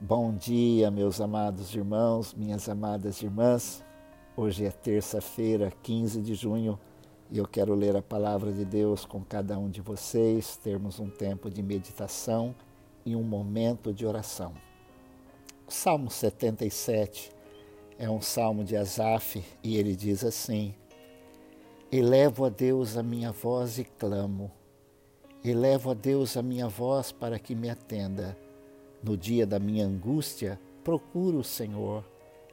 Bom dia, meus amados irmãos, minhas amadas irmãs. Hoje é terça-feira, 15 de junho, e eu quero ler a palavra de Deus com cada um de vocês, termos um tempo de meditação e um momento de oração. O Salmo 77 é um salmo de Asaf e ele diz assim: Elevo a Deus a minha voz e clamo. Elevo a Deus a minha voz para que me atenda no dia da minha angústia, procuro o Senhor.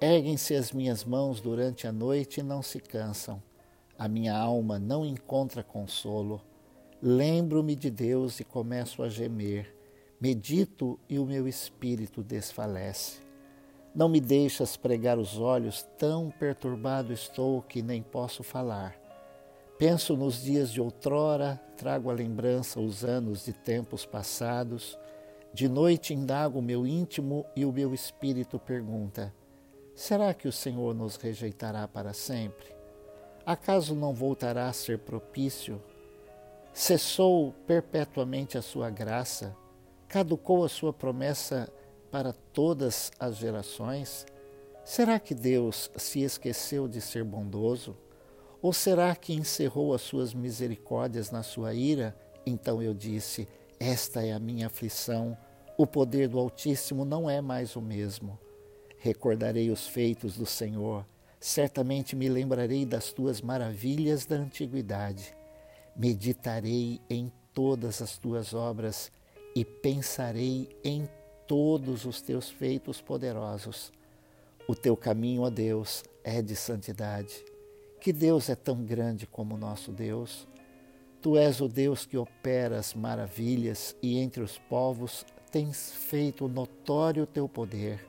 Erguem-se as minhas mãos durante a noite e não se cansam. A minha alma não encontra consolo. Lembro-me de Deus e começo a gemer. Medito e o meu espírito desfalece. Não me deixas pregar os olhos, tão perturbado estou que nem posso falar. Penso nos dias de outrora, trago à lembrança os anos de tempos passados de noite indago o meu íntimo e o meu espírito pergunta: Será que o Senhor nos rejeitará para sempre? Acaso não voltará a ser propício? Cessou perpetuamente a sua graça? Caducou a sua promessa para todas as gerações? Será que Deus se esqueceu de ser bondoso? Ou será que encerrou as suas misericórdias na sua ira? Então eu disse: esta é a minha aflição. O poder do Altíssimo não é mais o mesmo. Recordarei os feitos do Senhor. Certamente me lembrarei das tuas maravilhas da antiguidade. Meditarei em todas as tuas obras e pensarei em todos os teus feitos poderosos. O teu caminho, ó Deus, é de santidade. Que Deus é tão grande como nosso Deus? Tu és o Deus que opera as maravilhas e entre os povos tens feito notório o teu poder.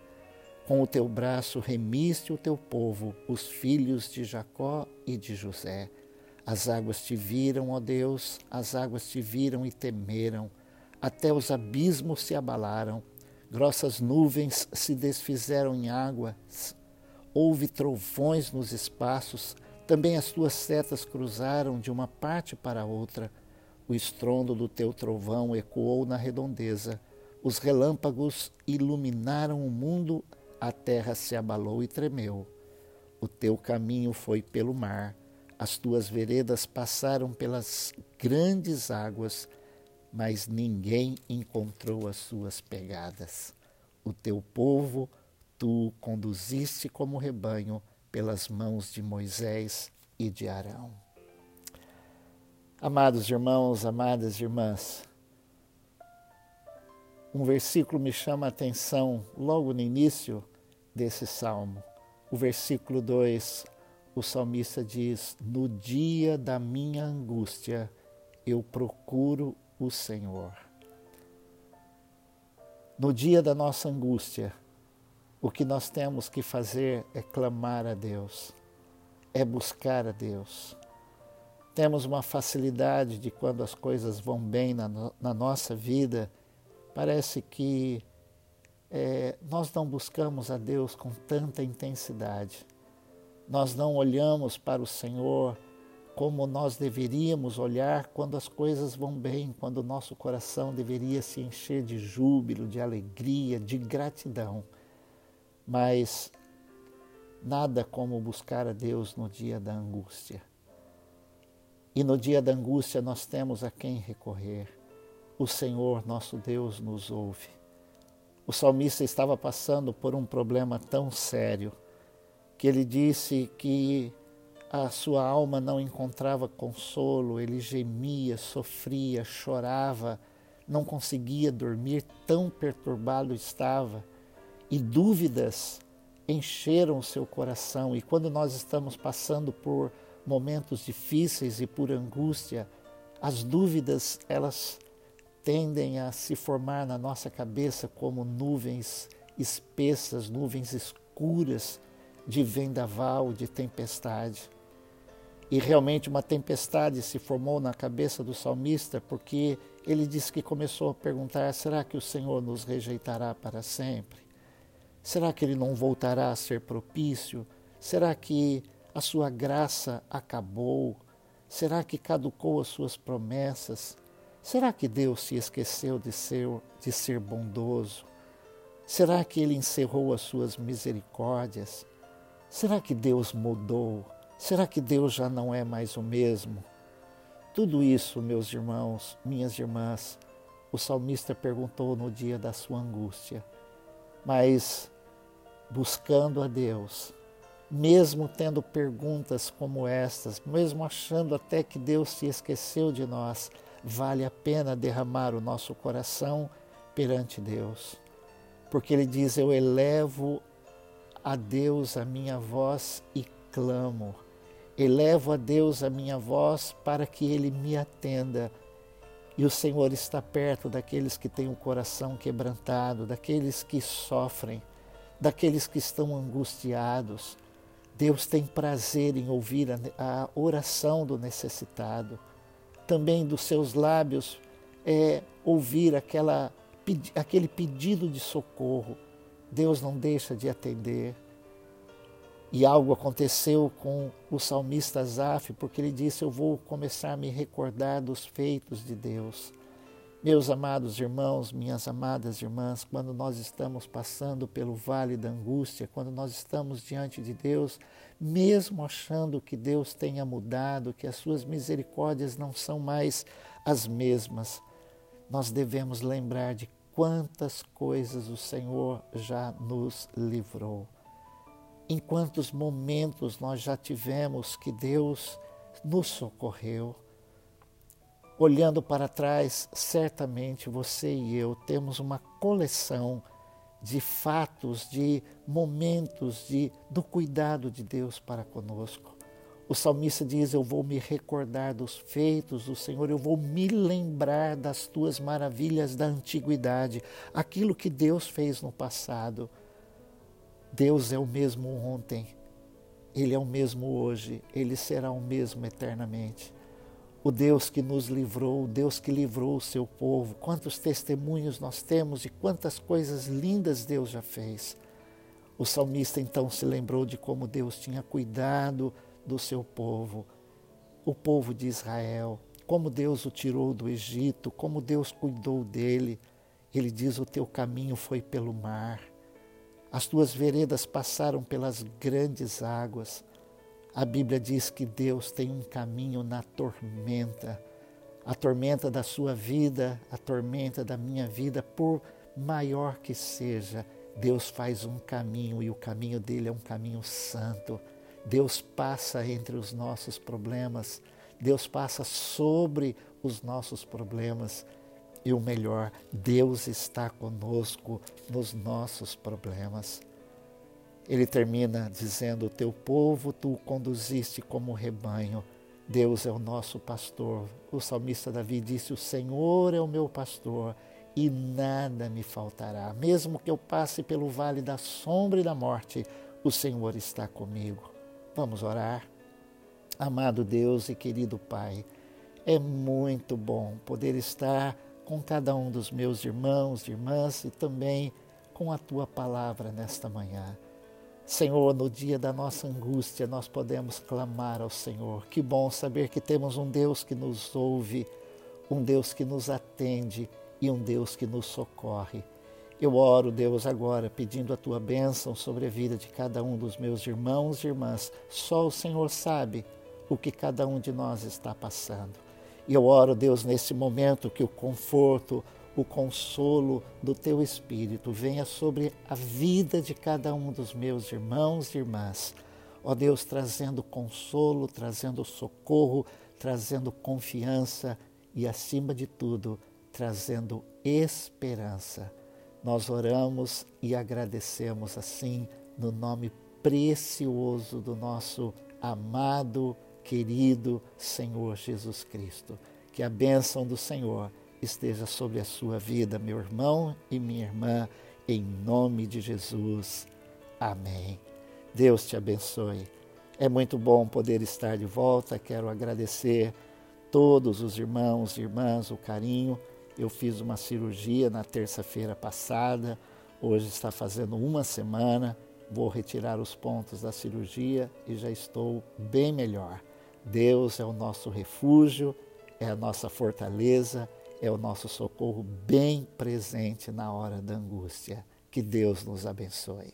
Com o teu braço remiste o teu povo, os filhos de Jacó e de José. As águas te viram, ó Deus, as águas te viram e temeram. Até os abismos se abalaram, grossas nuvens se desfizeram em águas. Houve trovões nos espaços, também as tuas setas cruzaram de uma parte para outra. O estrondo do teu trovão ecoou na redondeza. Os relâmpagos iluminaram o mundo, a terra se abalou e tremeu. O teu caminho foi pelo mar, as tuas veredas passaram pelas grandes águas, mas ninguém encontrou as suas pegadas. O teu povo tu conduziste como rebanho pelas mãos de Moisés e de Arão. Amados irmãos, amadas irmãs, um versículo me chama a atenção logo no início desse salmo. O versículo 2, o salmista diz: No dia da minha angústia eu procuro o Senhor. No dia da nossa angústia, o que nós temos que fazer é clamar a Deus, é buscar a Deus. Temos uma facilidade de quando as coisas vão bem na, na nossa vida, parece que é, nós não buscamos a Deus com tanta intensidade. Nós não olhamos para o Senhor como nós deveríamos olhar quando as coisas vão bem, quando o nosso coração deveria se encher de júbilo, de alegria, de gratidão mas nada como buscar a Deus no dia da angústia. E no dia da angústia nós temos a quem recorrer. O Senhor, nosso Deus, nos ouve. O salmista estava passando por um problema tão sério que ele disse que a sua alma não encontrava consolo, ele gemia, sofria, chorava, não conseguia dormir, tão perturbado estava e dúvidas encheram o seu coração. E quando nós estamos passando por momentos difíceis e por angústia, as dúvidas elas tendem a se formar na nossa cabeça como nuvens espessas, nuvens escuras de vendaval, de tempestade. E realmente uma tempestade se formou na cabeça do salmista, porque ele disse que começou a perguntar: será que o Senhor nos rejeitará para sempre? Será que ele não voltará a ser propício? Será que a sua graça acabou? Será que caducou as suas promessas? Será que Deus se esqueceu de ser, de ser bondoso? Será que ele encerrou as suas misericórdias? Será que Deus mudou? Será que Deus já não é mais o mesmo? Tudo isso, meus irmãos, minhas irmãs, o salmista perguntou no dia da sua angústia. Mas, buscando a Deus, mesmo tendo perguntas como estas, mesmo achando até que Deus se esqueceu de nós, vale a pena derramar o nosso coração perante Deus. Porque Ele diz: Eu elevo a Deus a minha voz e clamo. Elevo a Deus a minha voz para que Ele me atenda. E o Senhor está perto daqueles que têm o coração quebrantado, daqueles que sofrem, daqueles que estão angustiados. Deus tem prazer em ouvir a, oração do necessitado. Também dos seus lábios é ouvir aquela, aquele pedido de socorro. Deus não deixa de atender. E algo aconteceu com o salmista Zaf, porque ele disse: Eu vou começar a me recordar dos feitos de Deus. Meus amados irmãos, minhas amadas irmãs, quando nós estamos passando pelo vale da angústia, quando nós estamos diante de Deus, mesmo achando que Deus tenha mudado, que as suas misericórdias não são mais as mesmas, nós devemos lembrar de quantas coisas o Senhor já nos livrou. Em quantos momentos nós já tivemos que Deus nos socorreu Olhando para trás, certamente você e eu temos uma coleção de fatos, de momentos de, do cuidado de Deus para conosco. O salmista diz: Eu vou me recordar dos feitos do Senhor, eu vou me lembrar das tuas maravilhas da antiguidade, aquilo que Deus fez no passado. Deus é o mesmo ontem, Ele é o mesmo hoje, Ele será o mesmo eternamente o Deus que nos livrou, o Deus que livrou o seu povo. Quantos testemunhos nós temos de quantas coisas lindas Deus já fez. O salmista então se lembrou de como Deus tinha cuidado do seu povo, o povo de Israel, como Deus o tirou do Egito, como Deus cuidou dele. Ele diz: O teu caminho foi pelo mar, as tuas veredas passaram pelas grandes águas. A Bíblia diz que Deus tem um caminho na tormenta, a tormenta da sua vida, a tormenta da minha vida, por maior que seja, Deus faz um caminho e o caminho dele é um caminho santo. Deus passa entre os nossos problemas, Deus passa sobre os nossos problemas. E o melhor, Deus está conosco nos nossos problemas. Ele termina dizendo: O teu povo tu o conduziste como rebanho. Deus é o nosso pastor. O salmista Davi disse: O Senhor é o meu pastor e nada me faltará. Mesmo que eu passe pelo vale da sombra e da morte, o Senhor está comigo. Vamos orar. Amado Deus e querido Pai, é muito bom poder estar com cada um dos meus irmãos e irmãs e também com a tua palavra nesta manhã. Senhor, no dia da nossa angústia, nós podemos clamar ao Senhor. Que bom saber que temos um Deus que nos ouve, um Deus que nos atende e um Deus que nos socorre. Eu oro, Deus, agora pedindo a tua bênção sobre a vida de cada um dos meus irmãos e irmãs. Só o Senhor sabe o que cada um de nós está passando. E eu oro, Deus, nesse momento que o conforto, o consolo do teu Espírito venha sobre a vida de cada um dos meus irmãos e irmãs. Ó Deus, trazendo consolo, trazendo socorro, trazendo confiança e, acima de tudo, trazendo esperança. Nós oramos e agradecemos assim no nome precioso do nosso amado, querido Senhor Jesus Cristo. Que a bênção do Senhor esteja sobre a sua vida, meu irmão e minha irmã, em nome de Jesus. Amém. Deus te abençoe. É muito bom poder estar de volta. Quero agradecer todos os irmãos e irmãs o carinho. Eu fiz uma cirurgia na terça-feira passada. Hoje está fazendo uma semana. Vou retirar os pontos da cirurgia e já estou bem melhor. Deus é o nosso refúgio, é a nossa fortaleza é o nosso socorro bem presente na hora da angústia. Que Deus nos abençoe.